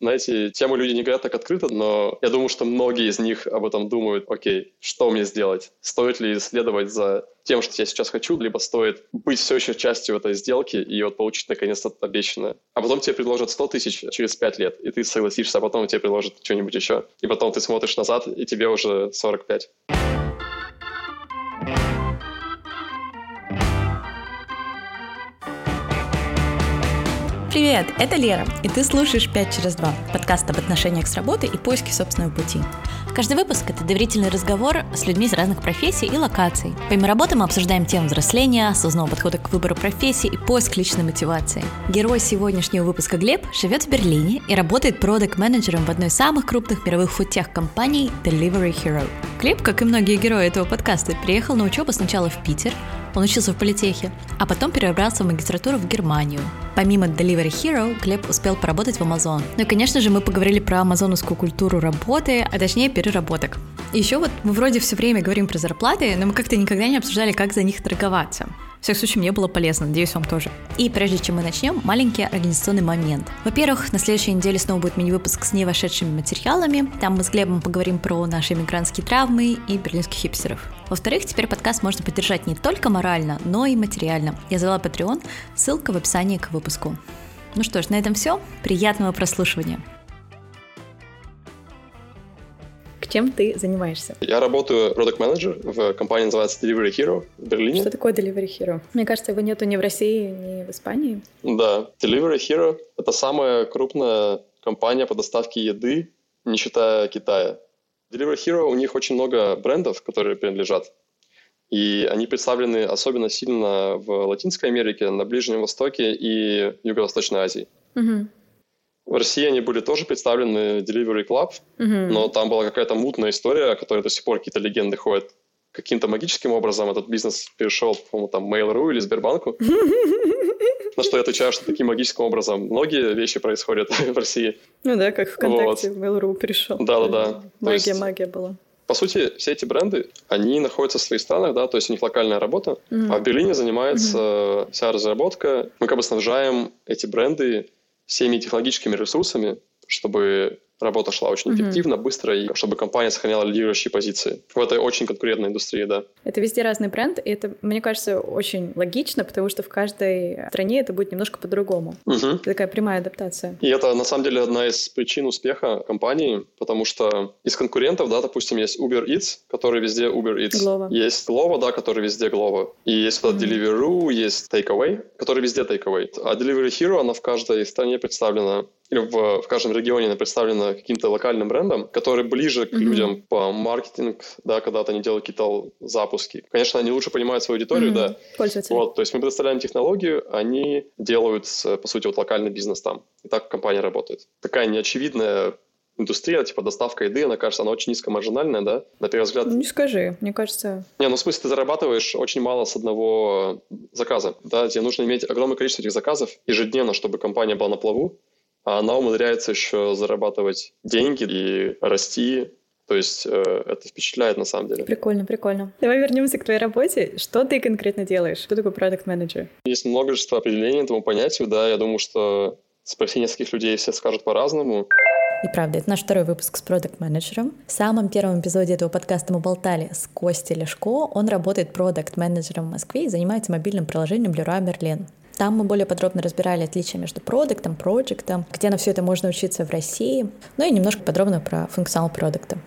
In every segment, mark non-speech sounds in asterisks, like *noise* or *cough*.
на эти темы люди не говорят так открыто, но я думаю, что многие из них об этом думают, окей, что мне сделать? Стоит ли следовать за тем, что я сейчас хочу, либо стоит быть все еще частью этой сделки и вот получить наконец-то обещанное. А потом тебе предложат 100 тысяч через 5 лет, и ты согласишься, а потом тебе предложат что-нибудь еще. И потом ты смотришь назад, и тебе уже 45. Привет, это Лера, и ты слушаешь «5 через 2» — подкаст об отношениях с работой и поиске собственного пути. Каждый выпуск — это доверительный разговор с людьми из разных профессий и локаций. Помимо работы мы обсуждаем тему взросления, осознанного подхода к выбору профессии и поиск личной мотивации. Герой сегодняшнего выпуска Глеб живет в Берлине и работает продакт-менеджером в одной из самых крупных мировых фудтех-компаний Delivery Hero. Глеб, как и многие герои этого подкаста, приехал на учебу сначала в Питер, он учился в политехе, а потом перебрался в магистратуру в Германию. Помимо Delivery Hero, Глеб успел поработать в Amazon. Ну и, конечно же, мы поговорили про амазоновскую культуру работы, а точнее переработок. Еще вот мы вроде все время говорим про зарплаты, но мы как-то никогда не обсуждали, как за них торговаться. В всяком случае, мне было полезно, надеюсь, вам тоже. И прежде чем мы начнем, маленький организационный момент. Во-первых, на следующей неделе снова будет мини-выпуск с невошедшими материалами. Там мы с Глебом поговорим про наши мигрантские травмы и берлинских хипстеров. Во-вторых, теперь подкаст можно поддержать не только морально, но и материально. Я завела Patreon, ссылка в описании к выпуску. Ну что ж, на этом все. Приятного прослушивания. Чем ты занимаешься? Я работаю продукт менеджер в компании, называется Delivery Hero в Берлине. Что такое Delivery Hero? Мне кажется, его нету ни в России, ни в Испании. Да, Delivery Hero — это самая крупная компания по доставке еды, не считая Китая. Delivery Hero, у них очень много брендов, которые принадлежат. И они представлены особенно сильно в Латинской Америке, на Ближнем Востоке и Юго-Восточной Азии. Угу. В России они были тоже представлены Delivery Club, mm-hmm. но там была какая-то мутная история, о которой до сих пор какие-то легенды ходят. Каким-то магическим образом этот бизнес перешел, по-моему, там Mail.ru или Сбербанку. *laughs* На что я отвечаю, что таким магическим образом многие вещи происходят *laughs* в России. Ну да, как ВКонтакте в Mail.ru перешел. Да-да-да. Магия, магия была. По сути, все эти бренды, они находятся в своих странах, да, то есть у них локальная работа, mm-hmm. а в Берлине занимается mm-hmm. вся разработка. Мы как бы снабжаем эти бренды всеми технологическими ресурсами, чтобы работа шла очень mm-hmm. эффективно, быстро, и чтобы компания сохраняла лидирующие позиции в этой очень конкурентной индустрии, да. Это везде разный бренд, и это, мне кажется, очень логично, потому что в каждой стране это будет немножко по-другому. Mm-hmm. Это такая прямая адаптация. И это, на самом деле, одна из причин успеха компании, потому что из конкурентов, да, допустим, есть Uber Eats, который везде Uber Eats. Glovo. Есть Glovo, да, который везде Glovo. И есть вот mm-hmm. Deliveroo, есть Takeaway, который везде Takeaway. А Delivery Hero, она в каждой стране представлена в, в каждом регионе она представлена каким-то локальным брендом, который ближе к mm-hmm. людям по маркетинг, да, когда-то они делают какие-то запуски. Конечно, они лучше понимают свою аудиторию, mm-hmm. да. Пользователи. Вот, то есть мы представляем технологию, они делают, по сути, вот локальный бизнес там. И так компания работает. Такая неочевидная индустрия, типа доставка еды, она кажется, она очень низкомаржинальная, да, на первый взгляд. Не скажи, мне кажется. Не, ну в смысле, ты зарабатываешь очень мало с одного заказа, да, тебе нужно иметь огромное количество этих заказов ежедневно, чтобы компания была на плаву, а она умудряется еще зарабатывать деньги и расти. То есть э, это впечатляет на самом деле. Прикольно, прикольно. Давай вернемся к твоей работе. Что ты конкретно делаешь? Кто такой продукт менеджер Есть множество определений этому понятию, да. Я думаю, что спроси нескольких людей, все скажут по-разному. И правда, это наш второй выпуск с продукт-менеджером. В самом первом эпизоде этого подкаста мы болтали с Костей Лешко. Он работает продукт-менеджером в Москве и занимается мобильным приложением Leroy Merlin. Там мы более подробно разбирали отличия между продуктом, проектом, где на все это можно учиться в России, ну и немножко подробно про функционал продукта.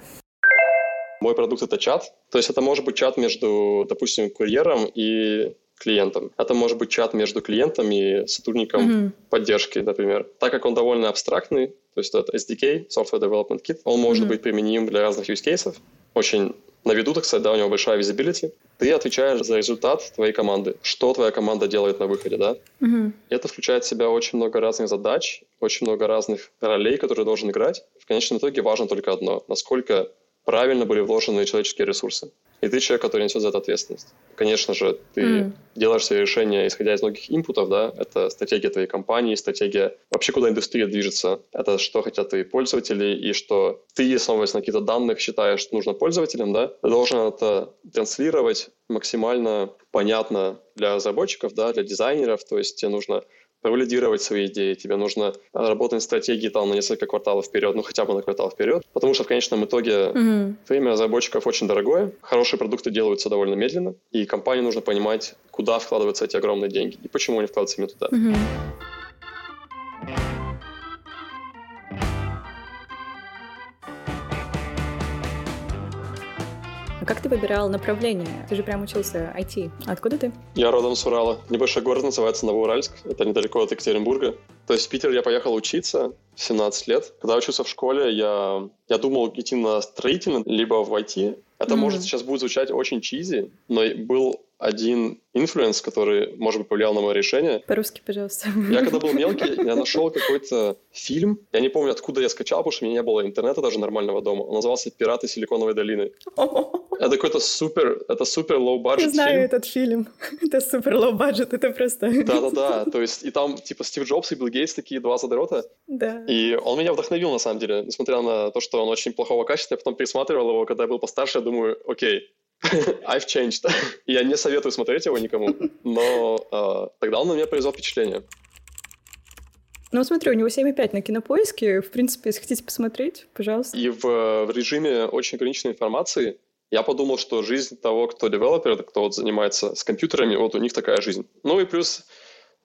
Мой продукт — это чат. То есть это может быть чат между, допустим, курьером и клиентом. Это может быть чат между клиентом и сотрудником mm-hmm. поддержки, например. Так как он довольно абстрактный, то есть это SDK, Software Development Kit, он может mm-hmm. быть применим для разных use cases. Очень на виду, так сказать, да, у него большая visibility. Ты отвечаешь за результат твоей команды. Что твоя команда делает на выходе, да? Угу. Это включает в себя очень много разных задач, очень много разных ролей, которые должен играть. В конечном итоге важно только одно. Насколько правильно были вложены человеческие ресурсы. И ты человек, который несет за это ответственность. Конечно же, ты mm. делаешь свои решения, исходя из многих инпутов, да, это стратегия твоей компании, стратегия вообще, куда индустрия движется, это что хотят твои пользователи, и что ты, основываясь на каких-то данных, считаешь, что нужно пользователям, да, ты должен это транслировать максимально понятно для разработчиков, да, для дизайнеров, то есть тебе нужно провалидировать свои идеи, тебе нужно работать стратегии там на несколько кварталов вперед, ну хотя бы на квартал вперед, потому что в конечном итоге mm-hmm. время разработчиков очень дорогое, хорошие продукты делаются довольно медленно, и компании нужно понимать, куда вкладываются эти огромные деньги и почему они вкладываются именно туда. Mm-hmm. Как ты выбирал направление? Ты же прям учился IT. Откуда ты? Я родом с Урала. Небольшой город называется Новоуральск. Это недалеко от Екатеринбурга. То есть в Питер я поехал учиться в 17 лет. Когда учился в школе, я, я думал идти на строительный, либо в IT. Это, mm-hmm. может, сейчас будет звучать очень cheesy, но был один influence, который, может быть, повлиял на мое решение. По-русски, пожалуйста. Я когда был мелкий, я нашел какой-то фильм. Я не помню, откуда я скачал, потому что у меня не было интернета даже нормального дома. Он назывался «Пираты Силиконовой долины». *laughs* Это какой-то супер, это супер low-budget Я знаю фильм. этот фильм. *laughs* Это супер low-budget, это просто... Да-да-да, *laughs* то есть и там типа Стив Джобс и Билл Гейтс такие два задрота. Да. И он меня вдохновил на самом деле, несмотря на то, что он очень плохого качества. Я потом пересматривал его, когда я был постарше, я думаю, окей, *laughs* I've changed. *laughs* Я не советую смотреть его никому, но э, тогда он на меня произвел впечатление. Ну, смотри, у него 7,5 на кинопоиске. В принципе, если хотите посмотреть, пожалуйста. И в, в режиме очень ограниченной информации я подумал, что жизнь того, кто девелопер, кто вот занимается с компьютерами, вот у них такая жизнь. Ну и плюс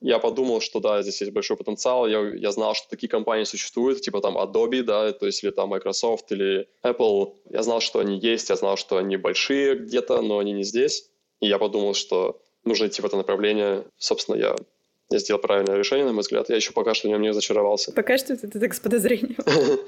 я подумал, что да, здесь есть большой потенциал. Я, я знал, что такие компании существуют, типа там Adobe, да, то есть или там Microsoft или Apple. Я знал, что они есть, я знал, что они большие где-то, но они не здесь. И я подумал, что нужно идти в это направление. Собственно, я я сделал правильное решение, на мой взгляд. Я еще пока что в нем не разочаровался. Пока что ты, ты так с подозрением. *laughs*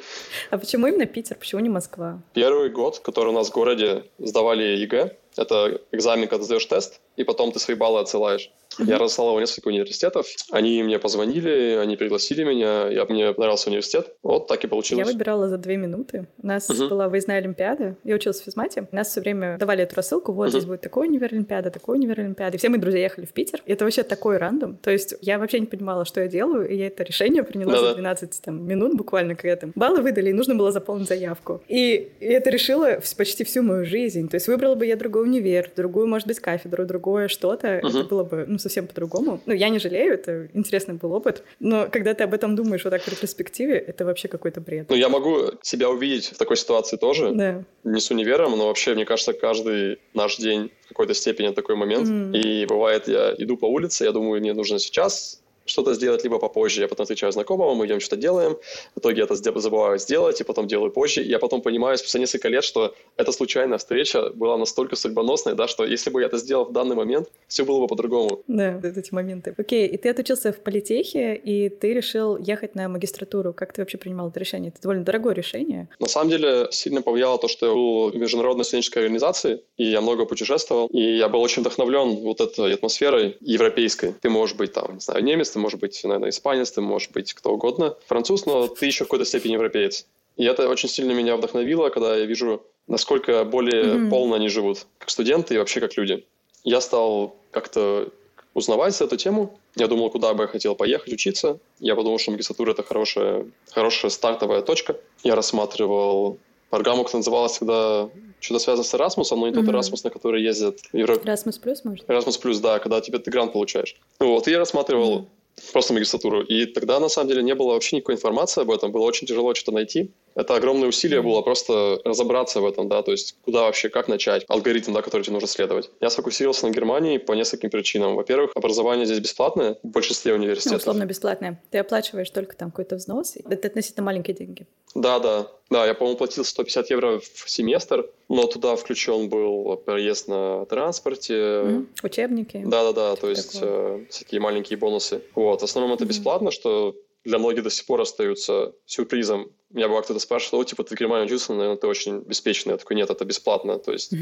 А почему именно Питер? Почему не Москва? Первый год, который у нас в городе сдавали ЕГЭ, это экзамен, когда сдаешь тест, и потом ты свои баллы отсылаешь. Mm-hmm. Я разослал его несколько университетов. Они мне позвонили, они пригласили меня. Я, мне понравился университет. Вот так и получилось. Я выбирала за две минуты. У нас mm-hmm. была выездная олимпиада. Я училась в физмате. Нас все время давали эту рассылку. Вот mm-hmm. здесь будет такой универ олимпиада, такой универ олимпиада. И все мои друзья ехали в Питер. Это вообще такой рандом. То есть я вообще не понимала, что я делаю. И я это решение приняла Да-да. за 12 там, минут буквально, когда там баллы выдали, и нужно было заполнить заявку. И, и это решило почти всю мою жизнь. То есть выбрала бы я другой универ, другую, может быть, кафедру, другое что-то. Mm-hmm. Это было бы ну, совсем по-другому. Ну, я не жалею, это интересный был опыт, но когда ты об этом думаешь вот так в ретроспективе, это вообще какой-то бред. Ну, я могу себя увидеть в такой ситуации тоже. Да. Не с универом, но вообще, мне кажется, каждый наш день в какой-то степени такой момент. Mm. И бывает, я иду по улице, я думаю, мне нужно сейчас что-то сделать, либо попозже. Я потом встречаю знакомого, мы идем что-то делаем. В итоге это забываю сделать, и потом делаю позже. Я потом понимаю спустя несколько лет, что эта случайная встреча была настолько судьбоносной, да, что если бы я это сделал в данный момент, все было бы по-другому. Да, эти моменты. Окей, и ты отучился в политехе, и ты решил ехать на магистратуру. Как ты вообще принимал это решение? Это довольно дорогое решение. На самом деле сильно повлияло то, что я был в международной студенческой организации, и я много путешествовал, и я был очень вдохновлен вот этой атмосферой европейской. Ты можешь быть там, не знаю, немец, ты можешь быть, наверное, испанец, ты можешь быть кто угодно, француз, но ты еще в какой-то степени европеец. И это очень сильно меня вдохновило, когда я вижу, насколько более mm-hmm. полно они живут, как студенты и вообще как люди. Я стал как-то узнавать эту тему. Я думал, куда бы я хотел поехать учиться. Я подумал, что магистратура — это хорошая, хорошая стартовая точка. Я рассматривал программу, которая называлась всегда что-то связано с Erasmus, но не тот Erasmus, на который ездят в Европе. Erasmus Plus, может? Erasmus Plus, да, когда тебе ты грант получаешь. Вот, и я рассматривал mm-hmm просто магистратуру. И тогда, на самом деле, не было вообще никакой информации об этом. Было очень тяжело что-то найти. Это огромное усилие было просто разобраться в этом, да, то есть куда вообще, как начать, алгоритм, да, который тебе нужно следовать. Я сфокусировался на Германии по нескольким причинам. Во-первых, образование здесь бесплатное в большинстве университетов. Ну, условно бесплатное. Ты оплачиваешь только там какой-то взнос. Это относительно маленькие деньги. Да, да. Да, я, по-моему, платил 150 евро в семестр, но туда включен был проезд на транспорте. Mm-hmm. Учебники. Да-да-да, то есть э, всякие маленькие бонусы. Вот, в основном это mm-hmm. бесплатно, что для многих до сих пор остаются сюрпризом. Меня бывает кто-то спрашивает, о, типа, ты в Германии учился, наверное, ты очень беспечный. Я такой, нет, это бесплатно. То есть,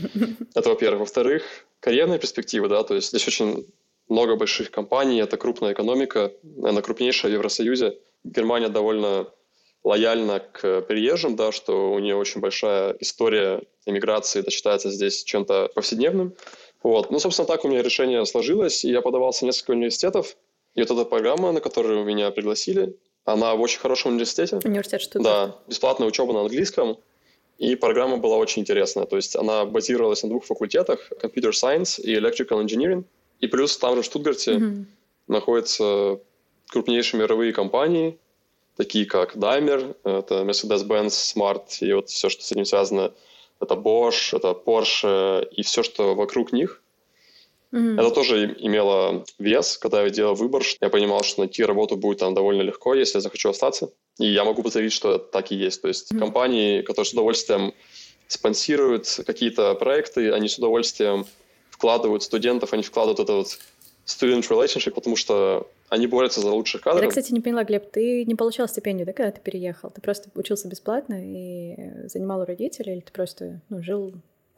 *laughs* это во-первых. Во-вторых, карьерные перспективы, да, то есть здесь очень много больших компаний, это крупная экономика, наверное, крупнейшая в Евросоюзе. Германия довольно лояльна к приезжим, да, что у нее очень большая история иммиграции, это считается здесь чем-то повседневным. Вот. Ну, собственно, так у меня решение сложилось, и я подавался в несколько университетов, и вот эта программа, на которую меня пригласили, она в очень хорошем университете. Университет что Да, бесплатная учеба на английском. И программа была очень интересная. То есть она базировалась на двух факультетах – Computer Science и Electrical Engineering. И плюс там же в Штутгарте mm-hmm. находится крупнейшие мировые компании, такие как Daimler, это Mercedes-Benz, Smart и вот все, что с этим связано, это Bosch, это Porsche и все, что вокруг них. Mm-hmm. Это тоже имело вес, когда я делал выбор. Я понимал, что найти работу будет там довольно легко, если я захочу остаться. И я могу подтвердить, что так и есть. То есть mm-hmm. компании, которые с удовольствием спонсируют какие-то проекты, они с удовольствием вкладывают студентов, они вкладывают это вот student relationship, потому что они борются за лучших кадров. Я, кстати, не поняла, Глеб, ты не получал стипендию, да, когда ты переехал? Ты просто учился бесплатно и занимал у родителей, или ты просто ну, жил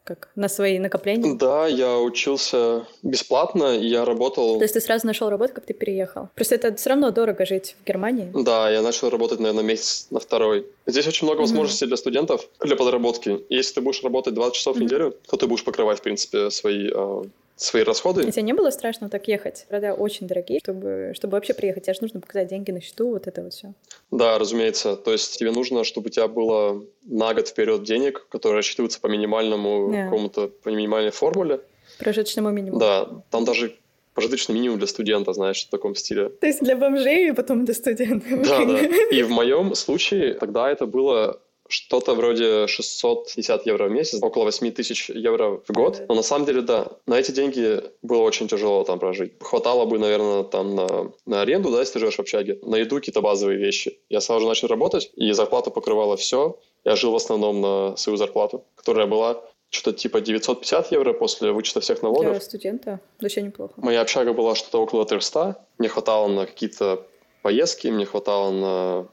как на свои накопления? Да, я учился бесплатно, и я работал... То есть ты сразу нашел работу, как ты переехал? Просто это все равно дорого жить в Германии. Да, я начал работать, наверное, месяц на второй. Здесь очень много возможностей mm-hmm. для студентов для подработки. Если ты будешь работать 20 часов mm-hmm. в неделю, то ты будешь покрывать, в принципе, свои а, свои расходы. И тебе не было страшно так ехать? Города очень дорогие, чтобы, чтобы вообще приехать. Тебе же нужно показать деньги на счету, вот это вот все. Да, разумеется. То есть тебе нужно, чтобы у тебя было на год вперед денег, которые рассчитываются по минимальному yeah. какому-то, по минимальной формуле. Прожиточному минимуму. Да, там даже прожиточный минимум для студента, знаешь, в таком стиле. То есть для бомжей и потом для студентов. Да, да. *laughs* И в моем случае тогда это было что-то вроде 650 евро в месяц, около 8 тысяч евро в год. Но на самом деле, да, на эти деньги было очень тяжело там прожить. Хватало бы, наверное, там на, на аренду, да, если ты живешь в общаге, на еду какие-то базовые вещи. Я сразу же начал работать, и зарплата покрывала все. Я жил в основном на свою зарплату, которая была что-то типа 950 евро после вычета всех налогов. Для студента вообще неплохо. Моя общага была что-то около 300. Мне хватало на какие-то поездки, мне хватало на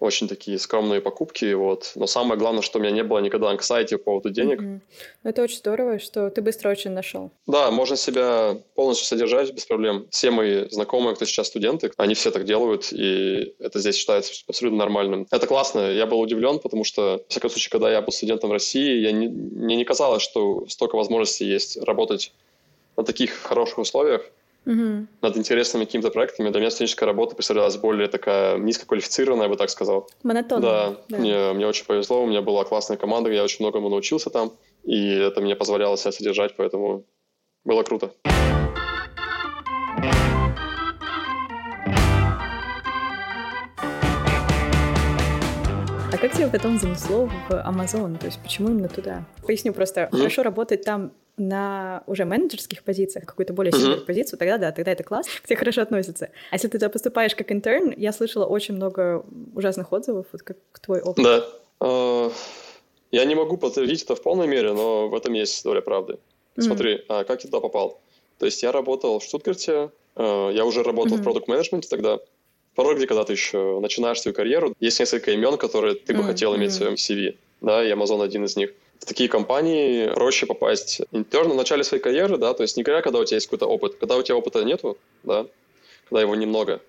очень такие скромные покупки, вот. Но самое главное, что у меня не было никогда анксайти по поводу денег. Mm-hmm. Это очень здорово, что ты быстро очень нашел. Да, можно себя полностью содержать без проблем. Все мои знакомые, кто сейчас студенты, они все так делают, и это здесь считается абсолютно нормальным. Это классно. Я был удивлен, потому что, в всяком случае, когда я был студентом в России, я не, мне не казалось, что столько возможностей есть работать на таких хороших условиях угу. над интересными какими-то проектами. Для меня студенческая работа представлялась более такая низкоквалифицированная, я бы так сказал. Монотонная. Да, да. Мне, мне очень повезло, у меня была классная команда, я очень многому научился там, и это мне позволяло себя содержать, поэтому было круто. А как тебя потом занесло в Amazon? То есть почему именно туда? Поясню просто. Mm-hmm. Хорошо работать там на уже менеджерских позициях, какую-то более сильную mm-hmm. позицию, тогда да, тогда это класс, *laughs* к тебе хорошо относятся. А если ты туда поступаешь как интерн, я слышала очень много ужасных отзывов, вот как твой опыт. Да. Uh, я не могу подтвердить это в полной мере, но в этом есть доля правды. Mm-hmm. Смотри, а как я туда попал? То есть я работал в Штутгарте, uh, я уже работал mm-hmm. в продукт-менеджменте тогда. Порой, где когда ты еще начинаешь свою карьеру, есть несколько имен, которые ты бы mm-hmm. хотел иметь в своем CV, да, и Amazon один из них в такие компании проще попасть интерну в начале своей карьеры, да, то есть не когда, когда у тебя есть какой-то опыт, когда у тебя опыта нету, да, когда его немного,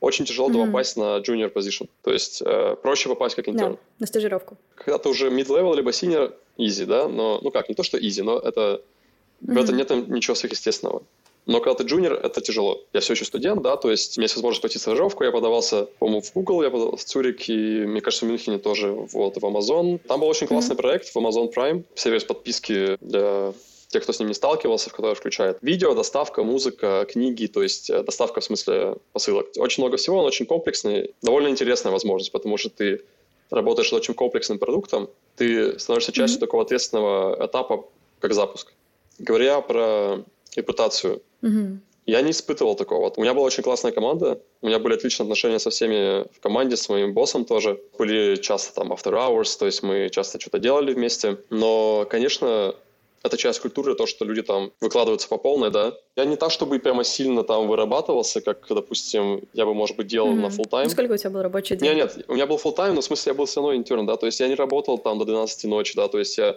очень тяжело mm-hmm. попасть на junior position. То есть э, проще попасть как интерн. Да, на стажировку. Когда ты уже mid-level либо senior, easy, да, но, ну как, не то, что easy, но это, mm-hmm. в этом нет ничего сверхъестественного. Но когда ты джуниор, это тяжело. Я все еще студент, да, то есть у меня есть возможность пойти стажировку. Я подавался, по-моему, в Google, я подавался в Цюрик, и, мне кажется, в Мюнхене тоже, вот, в Amazon. Там был очень классный mm-hmm. проект в Amazon Prime, сервис подписки для тех, кто с ним не сталкивался, в который включает видео, доставка, музыка, книги, то есть э, доставка в смысле посылок. Очень много всего, он очень комплексный, довольно интересная возможность, потому что ты работаешь над очень комплексным продуктом, ты становишься частью mm-hmm. такого ответственного этапа, как запуск. Говоря про репутацию, Угу. Я не испытывал такого. У меня была очень классная команда, у меня были отличные отношения со всеми в команде, с моим боссом тоже. Были часто там after hours, то есть мы часто что-то делали вместе. Но, конечно, это часть культуры, то, что люди там выкладываются по полной, да. Я не так, чтобы прямо сильно там вырабатывался, как, допустим, я бы, может быть, делал mm-hmm. на full time. Сколько у тебя был рабочий день? Нет, нет, у меня был full time, но в смысле я был все равно интерн, да, то есть я не работал там до 12 ночи, да, то есть я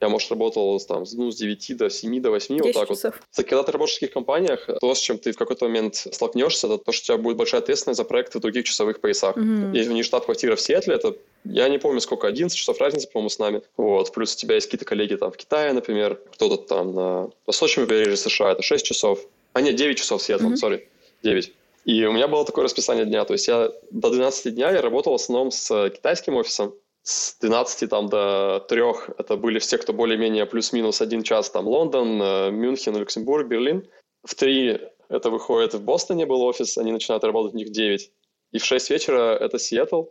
я, может, работал там, ну, с 9 до 7, до 8, вот так часов. вот. Когда ты работаешь в таких компаниях, то, с чем ты в какой-то момент столкнешься, это то, что у тебя будет большая ответственность за проекты в других часовых поясах. Mm-hmm. Если у них штаб-квартира в Сиэтле, это я не помню, сколько, 11 часов разницы, по-моему, с нами. Вот. Плюс у тебя есть какие-то коллеги там в Китае, например, кто-то там на восточном побережье США, это 6 часов. А нет, 9 часов Сиэтла, сори, mm-hmm. 9. И у меня было такое расписание дня, то есть я до 12 дня я работал в основном с китайским офисом, с 12 там, до 3 это были все, кто более-менее плюс-минус один час, там Лондон, э, Мюнхен, Люксембург, Берлин. В 3 это выходит в Бостоне был офис, они начинают работать у них в 9. И в 6 вечера это Сиэтл.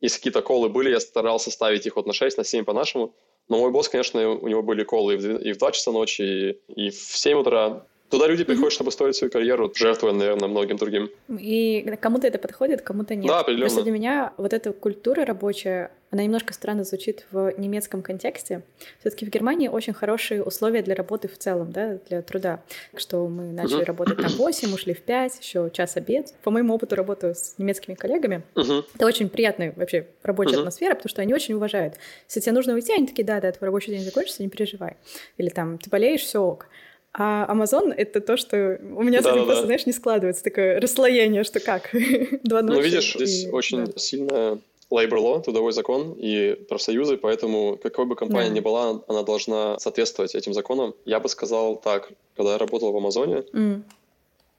Если какие-то колы были, я старался ставить их вот на 6, на 7 по-нашему. Но мой босс, конечно, у него были колы и в, и в 2 часа ночи, и, и в 7 утра. Туда люди приходят, чтобы строить свою карьеру, жертвуя, наверное, многим другим. И кому-то это подходит, кому-то нет. Да, определенно. Просто для меня вот эта культура рабочая, она немножко странно звучит в немецком контексте. Все-таки в Германии очень хорошие условия для работы в целом, да, для труда. Что мы начали uh-huh. работать на 8, ушли в 5, еще час обед. По моему опыту работы с немецкими коллегами, uh-huh. это очень приятная вообще рабочая uh-huh. атмосфера, потому что они очень уважают. Если тебе нужно уйти, они такие, да, да, твой рабочий день закончится, не переживай. Или там, ты болеешь, все ок. А Amazon — это то, что у меня да, просто, да. знаешь, не складывается. Такое расслоение, что как? *laughs* Два ночи. Ну, видишь, здесь и... очень да. сильная labor law, трудовой закон и профсоюзы, поэтому какой бы компания да. ни была, она должна соответствовать этим законам. Я бы сказал так, когда я работал в Амазоне, mm.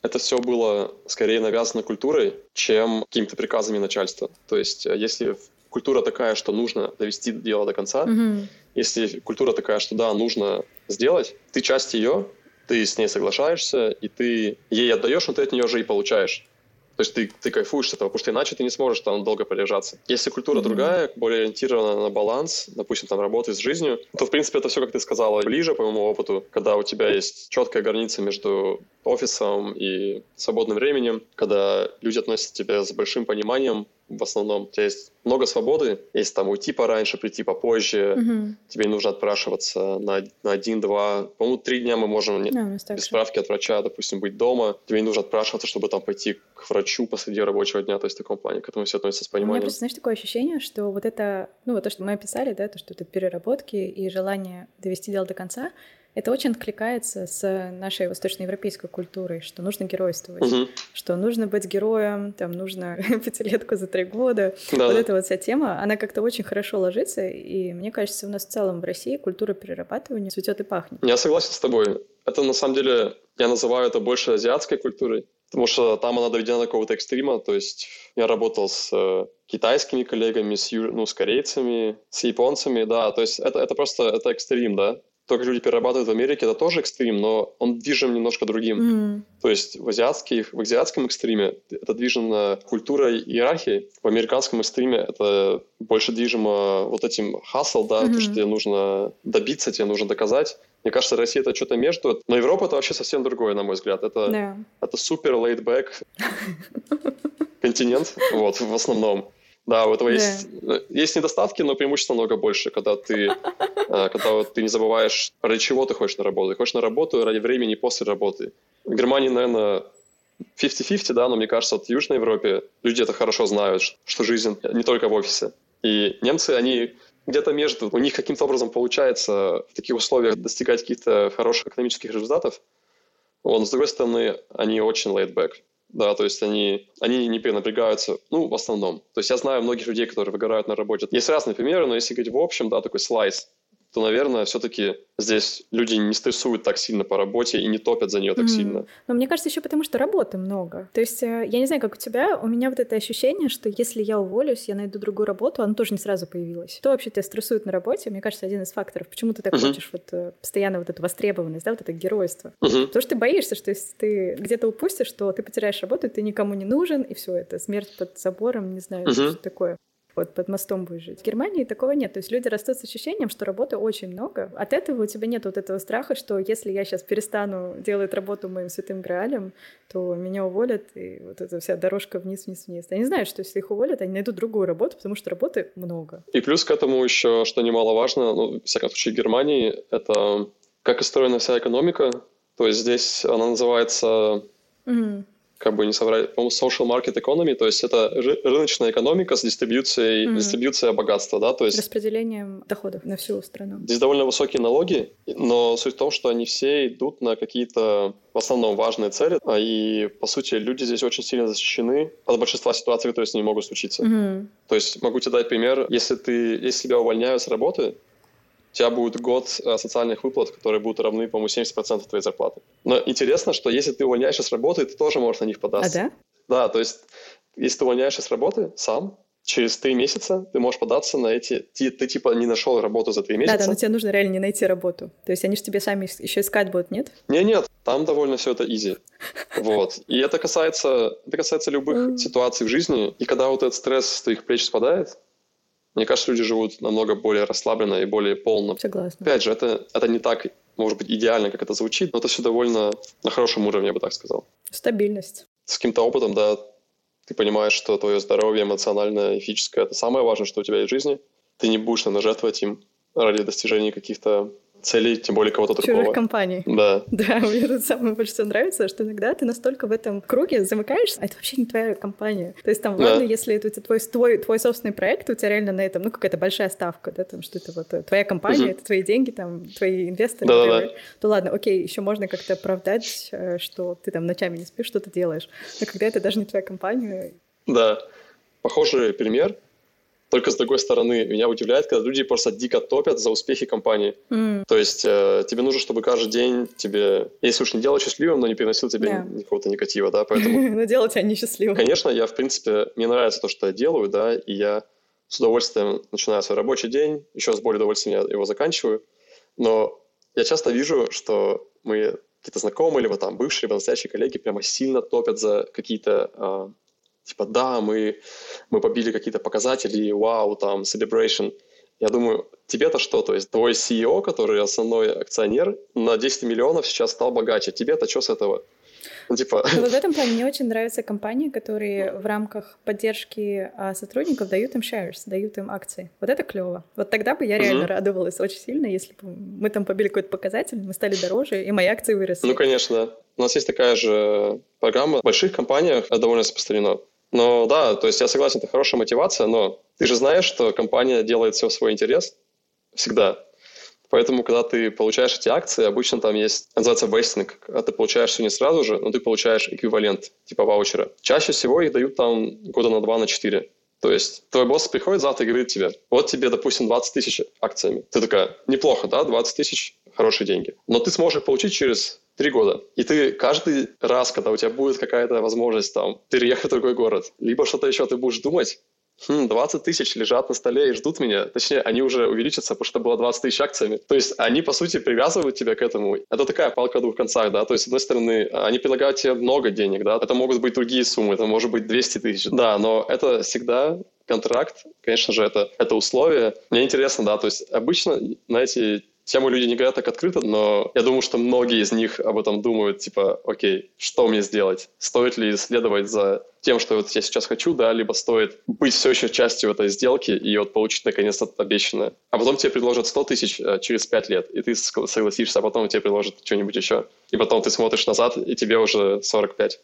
это все было скорее навязано культурой, чем какими-то приказами начальства. То есть э, если культура такая, что нужно довести дело до конца, mm-hmm. если культура такая, что да, нужно сделать, ты часть ее, ты с ней соглашаешься, и ты ей отдаешь, но ты от нее же и получаешь. То есть ты, ты кайфуешь с этого, потому что иначе ты не сможешь там долго пролежаться. Если культура mm-hmm. другая, более ориентирована на баланс, допустим, там работы с жизнью, то, в принципе, это все, как ты сказала, ближе, по моему опыту, когда у тебя есть четкая граница между офисом и свободным временем, когда люди относятся к тебе с большим пониманием, в основном. У тебя есть много свободы. Если там уйти пораньше, прийти попозже, угу. тебе нужно отпрашиваться на, на один-два, по-моему, три дня мы можем да, без справки от врача, допустим, быть дома. Тебе не нужно отпрашиваться, чтобы там пойти к врачу посреди рабочего дня. То есть в таком плане к этому все относятся с пониманием. У меня просто, знаешь, такое ощущение, что вот это, ну вот то, что мы описали, да, то, что это переработки и желание довести дело до конца, это очень откликается с нашей восточноевропейской культурой, что нужно геройствовать, угу. что нужно быть героем, там нужно *laughs* пятилетку за три года. Да, вот эта вот вся тема, она как-то очень хорошо ложится, и мне кажется, у нас в целом в России культура перерабатывания цветет и пахнет. Я согласен с тобой. Это на самом деле, я называю это больше азиатской культурой, потому что там она доведена до какого-то экстрима, то есть я работал с э, китайскими коллегами, с, ну, с корейцами, с японцами, да, то есть это, это просто это экстрим, да, то, как люди перерабатывают в Америке, это тоже экстрим, но он движим немножко другим. Mm. То есть в, азиатских, в азиатском экстриме это движено культурой иерархии, в американском экстриме это больше движимо вот этим хасл, да, mm-hmm. то, что тебе нужно добиться, тебе нужно доказать. Мне кажется, Россия это что-то между, но Европа это вообще совсем другое, на мой взгляд. Это, yeah. это супер laid-back *laughs* континент, вот, в основном. Да, у этого да. есть, э, есть недостатки, но преимущества много больше, когда ты, э, когда вот ты не забываешь, ради чего ты хочешь на работу. Ты хочешь на работу ради времени после работы. В Германии, наверное, 50-50, да, но мне кажется, вот в Южной Европе люди это хорошо знают, что жизнь не только в офисе. И немцы, они где-то между, у них каким-то образом получается в таких условиях достигать каких-то хороших экономических результатов. Вот, с другой стороны, они очень laid back да, то есть они, они не перенапрягаются, ну, в основном. То есть я знаю многих людей, которые выгорают на работе. Есть разные примеры, но если говорить в общем, да, такой слайс, то, наверное, все-таки здесь люди не стрессуют так сильно по работе и не топят за нее так mm. сильно. Но мне кажется, еще потому, что работы много. То есть, э, я не знаю, как у тебя, у меня вот это ощущение, что если я уволюсь, я найду другую работу, она тоже не сразу появилась. Что вообще тебя стрессует на работе? Мне кажется, один из факторов. Почему ты так uh-huh. хочешь вот э, постоянно вот эту востребованность, да, вот это геройство? Uh-huh. Потому что ты боишься, что если ты где-то упустишь, то ты потеряешь работу, ты никому не нужен, и все это смерть под забором, не знаю, uh-huh. что такое вот под мостом будешь жить. В Германии такого нет. То есть люди растут с ощущением, что работы очень много. От этого у тебя нет вот этого страха, что если я сейчас перестану делать работу моим святым граалем, то меня уволят, и вот эта вся дорожка вниз-вниз-вниз. Они знают, что если их уволят, они найдут другую работу, потому что работы много. И плюс к этому еще, что немаловажно, ну, в всяком случае, в Германии, это как устроена вся экономика. То есть здесь она называется... Mm как бы не соврать, по-моему, social market economy, то есть это рыночная экономика с дистрибьюцией, mm-hmm. дистрибьюция богатства, да, то есть... Распределением доходов на всю страну. Здесь довольно высокие налоги, но суть в том, что они все идут на какие-то в основном важные цели, а и, по сути, люди здесь очень сильно защищены от большинства ситуаций, которые с ними могут случиться. Mm-hmm. То есть могу тебе дать пример, если ты, если тебя увольняют с работы, у тебя будет год э, социальных выплат, которые будут равны, по-моему, 70% твоей зарплаты. Но интересно, что если ты увольняешься с работы, ты тоже можешь на них податься. А да? Да, то есть если ты увольняешься с работы сам, через три месяца ты можешь податься на эти... Ты, ты типа не нашел работу за три месяца. Да, да, но тебе нужно реально не найти работу. То есть они же тебе сами еще искать будут, нет? Не, нет, там довольно все это изи. *laughs* Вот. И это касается, это касается любых ситуаций в жизни. И когда вот этот стресс с твоих плеч спадает, мне кажется, люди живут намного более расслабленно и более полно. Согласна. Опять же, это, это не так, может быть, идеально, как это звучит, но это все довольно на хорошем уровне, я бы так сказал. Стабильность. С каким-то опытом, да, ты понимаешь, что твое здоровье эмоциональное и физическое – это самое важное, что у тебя есть в жизни. Ты не будешь, наверное, жертвовать им ради достижения каких-то целей, тем более кого-то другого. Чужих компаний. Да. Да, *laughs* мне тут самое больше всего нравится, что иногда ты настолько в этом круге замыкаешься, а это вообще не твоя компания. То есть там, ладно, да. если это твой, твой, твой собственный проект, у тебя реально на этом, ну, какая-то большая ставка, да, там, что это вот э, твоя компания, угу. это твои деньги, там, твои инвесторы, да, да, да. то ладно, окей, еще можно как-то оправдать, э, что ты там ночами не спишь, что-то делаешь. Но когда это даже не твоя компания... Да, похожий пример только с другой стороны, меня удивляет, когда люди просто дико топят за успехи компании. Mm. То есть э, тебе нужно, чтобы каждый день тебе, если уж не делать счастливым, но не приносил тебе yeah. никакого-то негатива, да, поэтому... *laughs* Но делать тебя несчастливым. Конечно, я, в принципе, мне нравится то, что я делаю, да, и я с удовольствием начинаю свой рабочий день, еще с более удовольствием я его заканчиваю, но я часто вижу, что мы какие-то знакомые, либо там бывшие, либо настоящие коллеги прямо сильно топят за какие-то а, типа, да, мы, мы побили какие-то показатели, вау, там, celebration. Я думаю, тебе-то что? То есть твой CEO, который основной акционер, на 10 миллионов сейчас стал богаче. Тебе-то что с этого? Ну, типа... Ну, вот в этом *laughs* плане мне очень нравятся компании, которые в рамках поддержки а, сотрудников дают им shares, дают им акции. Вот это клево. Вот тогда бы я реально mm-hmm. радовалась очень сильно, если бы мы там побили какой-то показатель, мы стали дороже, и мои акции выросли. Ну, конечно. У нас есть такая же программа в больших компаниях, довольно распространено. Но да, то есть я согласен, это хорошая мотивация, но ты же знаешь, что компания делает все в свой интерес всегда. Поэтому, когда ты получаешь эти акции, обычно там есть, называется вестинг, когда ты получаешь все не сразу же, но ты получаешь эквивалент, типа ваучера. Чаще всего их дают там года на два, на четыре. То есть твой босс приходит завтра и говорит тебе, вот тебе, допустим, 20 тысяч акциями. Ты такая, неплохо, да, 20 тысяч, хорошие деньги. Но ты сможешь получить через Три года. И ты каждый раз, когда у тебя будет какая-то возможность там переехать в другой город, либо что-то еще, ты будешь думать, хм, 20 тысяч лежат на столе и ждут меня. Точнее, они уже увеличатся, потому что было 20 тысяч акциями. То есть они, по сути, привязывают тебя к этому. Это такая палка о двух концах, да. То есть, с одной стороны, они предлагают тебе много денег, да. Это могут быть другие суммы, это может быть 200 тысяч. Да, но это всегда контракт, конечно же, это, это условие. Мне интересно, да, то есть обычно на эти тему люди не говорят так открыто, но я думаю, что многие из них об этом думают, типа, окей, что мне сделать? Стоит ли следовать за тем, что вот я сейчас хочу, да, либо стоит быть все еще частью этой сделки и вот получить наконец-то обещанное. А потом тебе предложат 100 тысяч э, через 5 лет, и ты согласишься, а потом тебе предложат что-нибудь еще. И потом ты смотришь назад, и тебе уже 45.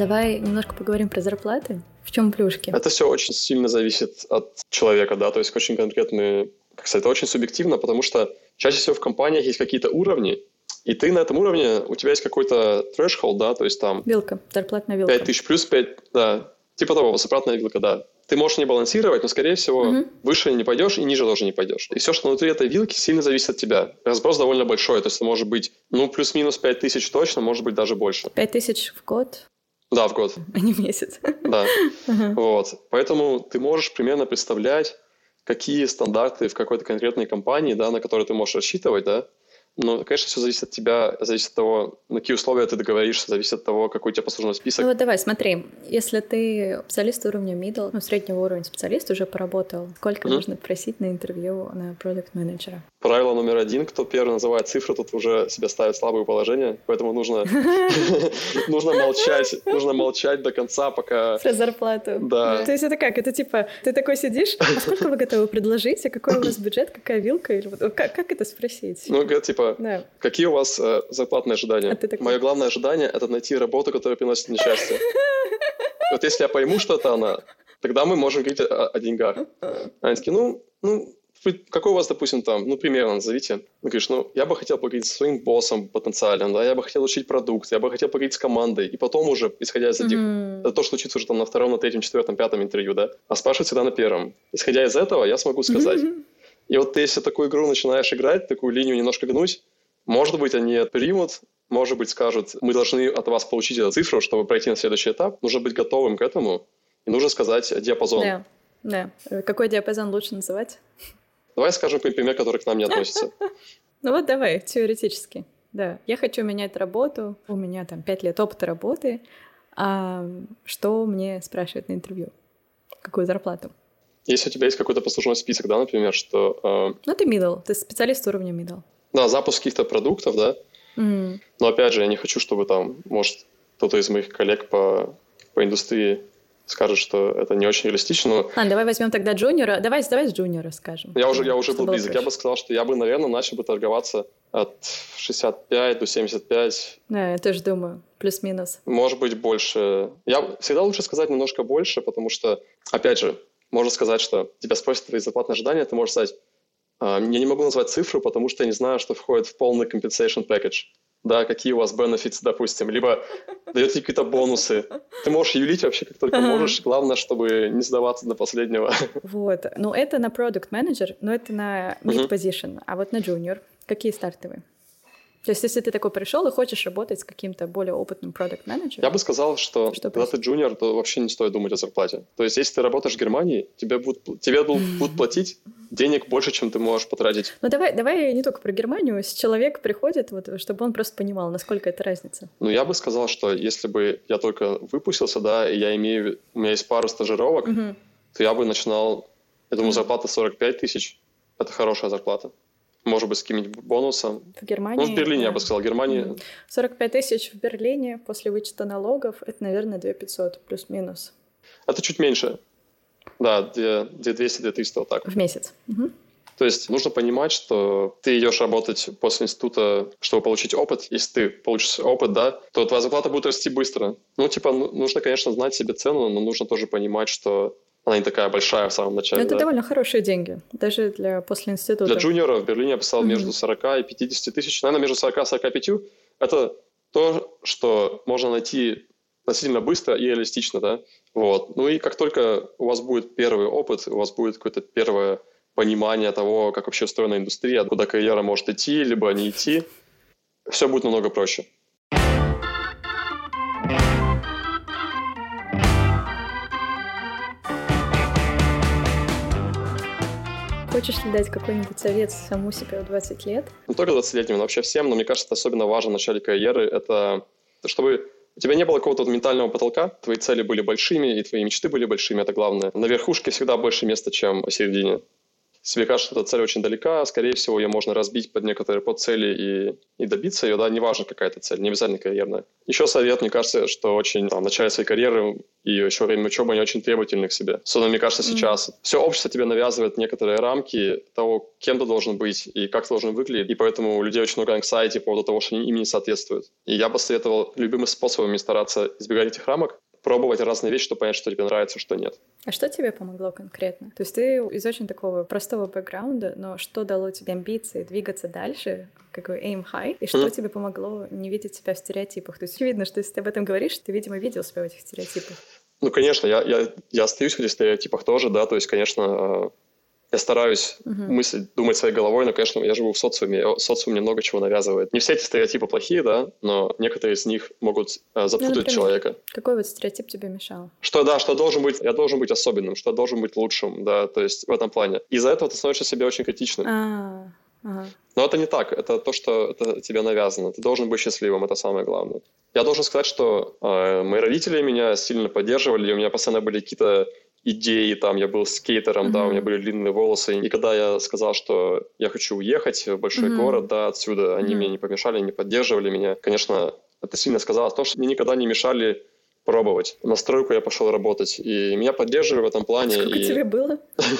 Давай немножко поговорим про зарплаты. В чем плюшки? Это все очень сильно зависит от человека, да, то есть очень конкретные, как сказать, это очень субъективно, потому что чаще всего в компаниях есть какие-то уровни, и ты на этом уровне, у тебя есть какой-то threshold, да, то есть там... Вилка, зарплатная вилка. 5 тысяч плюс 5, да, типа того, зарплатная вилка, да. Ты можешь не балансировать, но, скорее всего, угу. выше не пойдешь и ниже тоже не пойдешь. И все, что внутри этой вилки, сильно зависит от тебя. Разброс довольно большой, то есть это может быть, ну, плюс-минус 5 тысяч точно, может быть даже больше. 5 тысяч в год? Да, в год. А не в месяц. Да. Вот. Поэтому ты можешь примерно представлять, какие стандарты в какой-то конкретной компании, да, на которые ты можешь рассчитывать, да, ну, конечно, все зависит от тебя, зависит от того, на какие условия ты договоришься, зависит от того, какой у тебя послужной список. Ну вот давай, смотри, если ты специалист уровня middle, ну, среднего уровня специалист, уже поработал, сколько mm-hmm. нужно просить на интервью на продукт менеджера Правило номер один, кто первый называет цифры, тот уже себя ставит в слабое положение, поэтому нужно, *laughs* *laughs* нужно молчать, нужно молчать до конца, пока... Про зарплату. Да. То есть это как? Это типа, ты такой сидишь, а сколько вы готовы предложить, а какой у вас *laughs* бюджет, какая вилка? Или вот, как, как это спросить? Ну, типа, да. Какие у вас э, зарплатные ожидания? А такой... Мое главное ожидание — это найти работу, которая приносит мне счастье. Вот если я пойму, что это она, тогда мы можем говорить о, о деньгах. Они такие, ну, ну, какой у вас, допустим, там, ну, примерно назовите. Ну, говоришь, ну, я бы хотел поговорить со своим боссом потенциальным, да, я бы хотел учить продукт, я бы хотел поговорить с командой, и потом уже, исходя из этих, mm-hmm. это то, что учится уже там на втором, на третьем, четвертом, пятом интервью, да, а спрашивать всегда на первом. Исходя из этого, я смогу сказать, mm-hmm И вот ты, если такую игру начинаешь играть, такую линию немножко гнуть, может быть, они примут, может быть, скажут, мы должны от вас получить эту цифру, чтобы пройти на следующий этап. Нужно быть готовым к этому, и нужно сказать диапазон. Да, да. Какой диапазон лучше называть? Давай скажем какой пример, который к нам не относится. *laughs* Ну вот давай, теоретически. Да, я хочу менять работу, у меня там пять лет опыта работы, а что мне спрашивают на интервью? Какую зарплату? Если у тебя есть какой-то послужной список, да, например, что... Э... Ну, ты middle, ты специалист уровня middle. Да, запуск каких-то продуктов, да. Mm. Но опять же, я не хочу, чтобы там, может, кто-то из моих коллег по, по индустрии скажет, что это не очень реалистично. Но... А, давай возьмем тогда джуниора. Давай, давай с джуниора скажем. Я уже, я уже был близок. Я бы сказал, что я бы, наверное, начал бы торговаться от 65 до 75. Да, я тоже думаю. Плюс-минус. Может быть, больше. Я всегда лучше сказать немножко больше, потому что, опять же, можно сказать, что тебя спросят твои зарплатные ожидания, ты можешь сказать, «А, я не могу назвать цифру, потому что я не знаю, что входит в полный compensation package да, какие у вас benefits, допустим, либо даете какие-то бонусы. Ты можешь юлить вообще как только можешь, главное, чтобы не сдаваться до последнего. *laughs* Вот, ну это на product manager, но это на mid position, а вот на junior какие стартовые? То есть, если ты такой пришел и хочешь работать с каким-то более опытным продукт менеджером Я бы сказал, что, что когда ты джуниор, то вообще не стоит думать о зарплате. То есть, если ты работаешь в Германии, тебе будут, тебе *laughs* будут платить денег больше, чем ты можешь потратить. Ну, давай, давай не только про Германию. Если человек приходит, вот, чтобы он просто понимал, насколько это разница. Ну, я бы сказал, что если бы я только выпустился, да, и я имею, у меня есть пару стажировок, угу. то я бы начинал, я думаю, зарплата 45 тысяч. Это хорошая зарплата может быть, с каким-нибудь бонусом. В Германии? Ну, в Берлине, да. я бы сказал, Германии. 45 тысяч в Берлине после вычета налогов, это, наверное, 2 500 плюс-минус. Это чуть меньше. Да, где, где 200, 2300, вот так. В месяц. Угу. То есть нужно понимать, что ты идешь работать после института, чтобы получить опыт. Если ты получишь опыт, да, то твоя зарплата будет расти быстро. Ну, типа, ну, нужно, конечно, знать себе цену, но нужно тоже понимать, что она не такая большая в самом начале. Но это да. довольно хорошие деньги, даже для после института. Для джуниора в Берлине я писал mm-hmm. между 40 и 50 тысяч. Наверное, между 40 и 45. Это то, что можно найти относительно быстро и реалистично, да. Вот. Ну и как только у вас будет первый опыт, у вас будет какое-то первое понимание того, как вообще устроена индустрия, куда карьера может идти, либо не идти, все будет намного проще. Хочешь ли дать какой-нибудь совет саму себе в 20 лет? Не только 20-летним, но вообще всем, но мне кажется, это особенно важно в начале карьеры, это чтобы у тебя не было какого-то ментального потолка, твои цели были большими, и твои мечты были большими, это главное. На верхушке всегда больше места, чем посередине себе кажется, эта цель очень далека, скорее всего, ее можно разбить под некоторые подцели и, и добиться ее, да, неважно какая это цель, не обязательно карьерная. Еще совет, мне кажется, что очень там, в начале своей карьеры и еще время учебы они очень требовательны к себе. Особенно, мне кажется, сейчас. Mm. Все общество тебе навязывает некоторые рамки того, кем ты должен быть и как ты должен выглядеть, и поэтому у людей очень много anxiety по поводу того, что они им не соответствуют. И я бы советовал любыми способами стараться избегать этих рамок, пробовать разные вещи, чтобы понять, что тебе нравится, что нет. А что тебе помогло конкретно? То есть ты из очень такого простого бэкграунда, но что дало тебе амбиции двигаться дальше, какой aim high, и что mm. тебе помогло не видеть себя в стереотипах? То есть видно, что если ты об этом говоришь, ты, видимо, видел себя в этих стереотипах. Ну, конечно, я, я, я остаюсь в этих стереотипах тоже, да, то есть, конечно, а, я стараюсь uh-huh. мыслить, думать своей головой, но, конечно, я живу в социуме, социум мне много чего навязывает. Не все эти стереотипы плохие, да, но некоторые из них могут э, запутать ну, человека. Какой вот стереотип тебе мешал? Что, да, что должен быть, я должен быть особенным, что должен быть лучшим, да, то есть в этом плане. Из-за этого ты становишься себе очень критичным. А, ага. Но это не так, это то, что это тебе навязано. Ты должен быть счастливым, это самое главное. Я должен сказать, что э, мои родители меня сильно поддерживали, у меня постоянно были какие-то идеи, там, я был скейтером, mm-hmm. да, у меня были длинные волосы, и когда я сказал, что я хочу уехать в большой mm-hmm. город, да, отсюда, они mm-hmm. мне не помешали, не поддерживали меня, конечно, это сильно сказалось, то, что мне никогда не мешали пробовать. На стройку я пошел работать, и меня поддерживали в этом плане. Сколько и... тебе было? *laughs*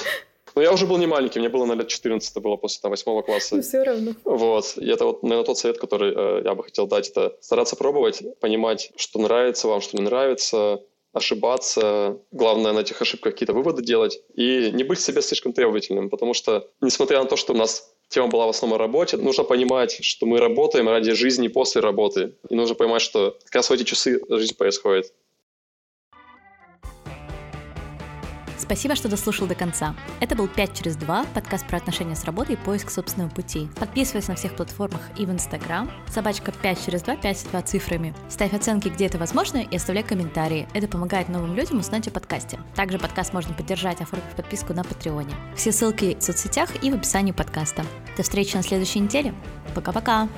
Ну, я уже был не маленький, мне было на лет 14, это было после там, 8 класса. Ну, все равно. Вот. И это вот, наверное, тот совет, который э, я бы хотел дать, это стараться пробовать, понимать, что нравится вам, что не нравится, ошибаться, главное на этих ошибках какие-то выводы делать и не быть себе слишком требовательным, потому что, несмотря на то, что у нас тема была в основном о работе, нужно понимать, что мы работаем ради жизни после работы, и нужно понимать, что как раз в эти часы жизнь происходит. Спасибо, что дослушал до конца. Это был 5 через 2, подкаст про отношения с работой и поиск собственного пути. Подписывайся на всех платформах и в Инстаграм. Собачка 5 через 2, 5 2 цифрами. Ставь оценки, где это возможно, и оставляй комментарии. Это помогает новым людям узнать о подкасте. Также подкаст можно поддержать, оформив подписку на Патреоне. Все ссылки в соцсетях и в описании подкаста. До встречи на следующей неделе. Пока-пока.